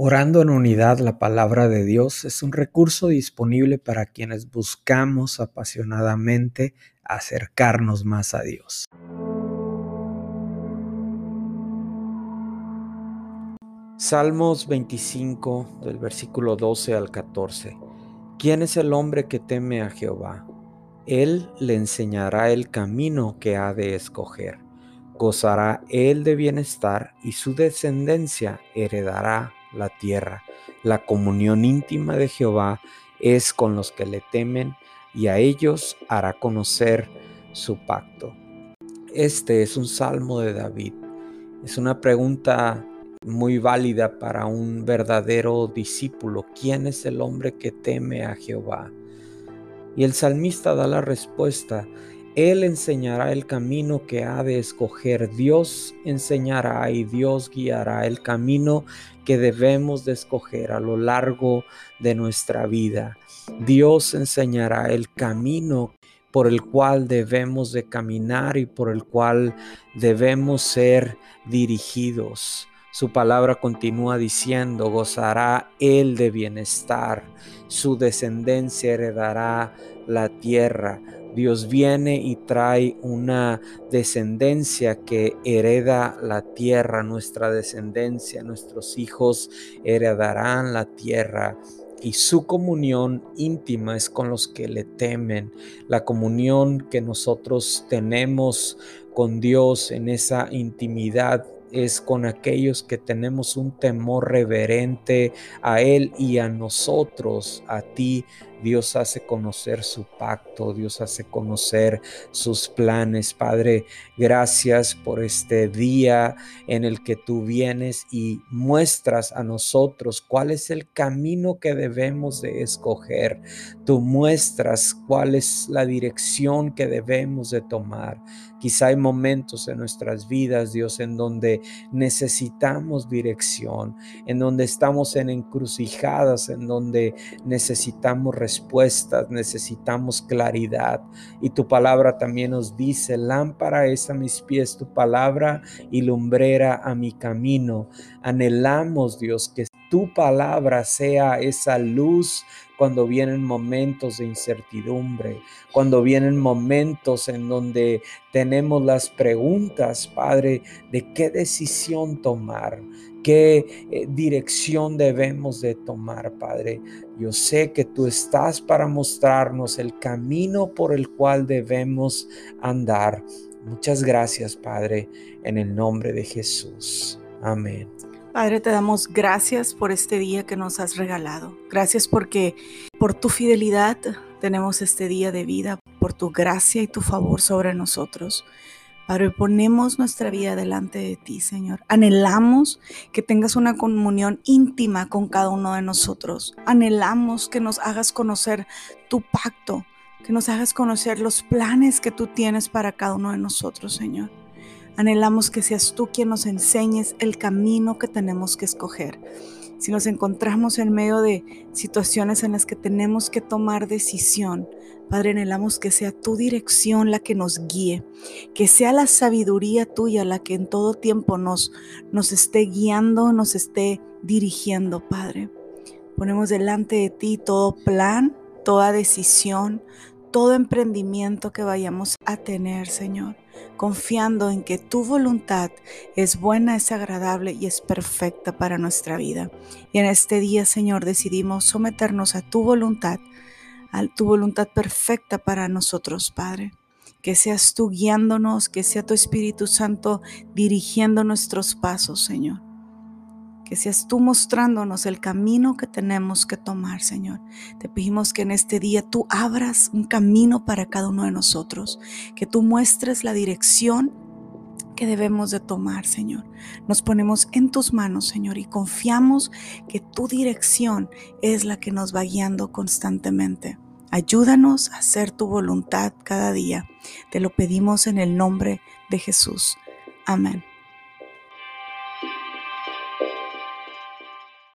Orando en unidad, la palabra de Dios es un recurso disponible para quienes buscamos apasionadamente acercarnos más a Dios. Salmos 25 del versículo 12 al 14. ¿Quién es el hombre que teme a Jehová? Él le enseñará el camino que ha de escoger. Gozará él de bienestar y su descendencia heredará la tierra. La comunión íntima de Jehová es con los que le temen y a ellos hará conocer su pacto. Este es un salmo de David. Es una pregunta muy válida para un verdadero discípulo. ¿Quién es el hombre que teme a Jehová? Y el salmista da la respuesta él enseñará el camino que ha de escoger. Dios enseñará y Dios guiará el camino que debemos de escoger a lo largo de nuestra vida. Dios enseñará el camino por el cual debemos de caminar y por el cual debemos ser dirigidos. Su palabra continúa diciendo, gozará él de bienestar, su descendencia heredará la tierra. Dios viene y trae una descendencia que hereda la tierra, nuestra descendencia, nuestros hijos heredarán la tierra y su comunión íntima es con los que le temen. La comunión que nosotros tenemos con Dios en esa intimidad es con aquellos que tenemos un temor reverente a Él y a nosotros, a ti. Dios hace conocer su pacto, Dios hace conocer sus planes. Padre, gracias por este día en el que tú vienes y muestras a nosotros cuál es el camino que debemos de escoger. Tú muestras cuál es la dirección que debemos de tomar. Quizá hay momentos en nuestras vidas, Dios, en donde necesitamos dirección, en donde estamos en encrucijadas, en donde necesitamos respuestas, necesitamos claridad. Y tu palabra también nos dice, lámpara es a mis pies tu palabra y lumbrera a mi camino. Anhelamos, Dios, que tu palabra sea esa luz cuando vienen momentos de incertidumbre, cuando vienen momentos en donde tenemos las preguntas, Padre, de qué decisión tomar, qué eh, dirección debemos de tomar, Padre. Yo sé que tú estás para mostrarnos el camino por el cual debemos andar. Muchas gracias, Padre, en el nombre de Jesús. Amén. Padre, te damos gracias por este día que nos has regalado. Gracias porque por tu fidelidad tenemos este día de vida, por tu gracia y tu favor sobre nosotros. Padre, ponemos nuestra vida delante de ti, Señor. Anhelamos que tengas una comunión íntima con cada uno de nosotros. Anhelamos que nos hagas conocer tu pacto, que nos hagas conocer los planes que tú tienes para cada uno de nosotros, Señor. Anhelamos que seas tú quien nos enseñes el camino que tenemos que escoger. Si nos encontramos en medio de situaciones en las que tenemos que tomar decisión, Padre, anhelamos que sea tu dirección la que nos guíe, que sea la sabiduría tuya la que en todo tiempo nos, nos esté guiando, nos esté dirigiendo, Padre. Ponemos delante de ti todo plan, toda decisión, todo emprendimiento que vayamos a tener, Señor confiando en que tu voluntad es buena, es agradable y es perfecta para nuestra vida. Y en este día, Señor, decidimos someternos a tu voluntad, a tu voluntad perfecta para nosotros, Padre. Que seas tú guiándonos, que sea tu Espíritu Santo dirigiendo nuestros pasos, Señor que seas tú mostrándonos el camino que tenemos que tomar, Señor. Te pedimos que en este día tú abras un camino para cada uno de nosotros, que tú muestres la dirección que debemos de tomar, Señor. Nos ponemos en tus manos, Señor, y confiamos que tu dirección es la que nos va guiando constantemente. Ayúdanos a hacer tu voluntad cada día. Te lo pedimos en el nombre de Jesús. Amén.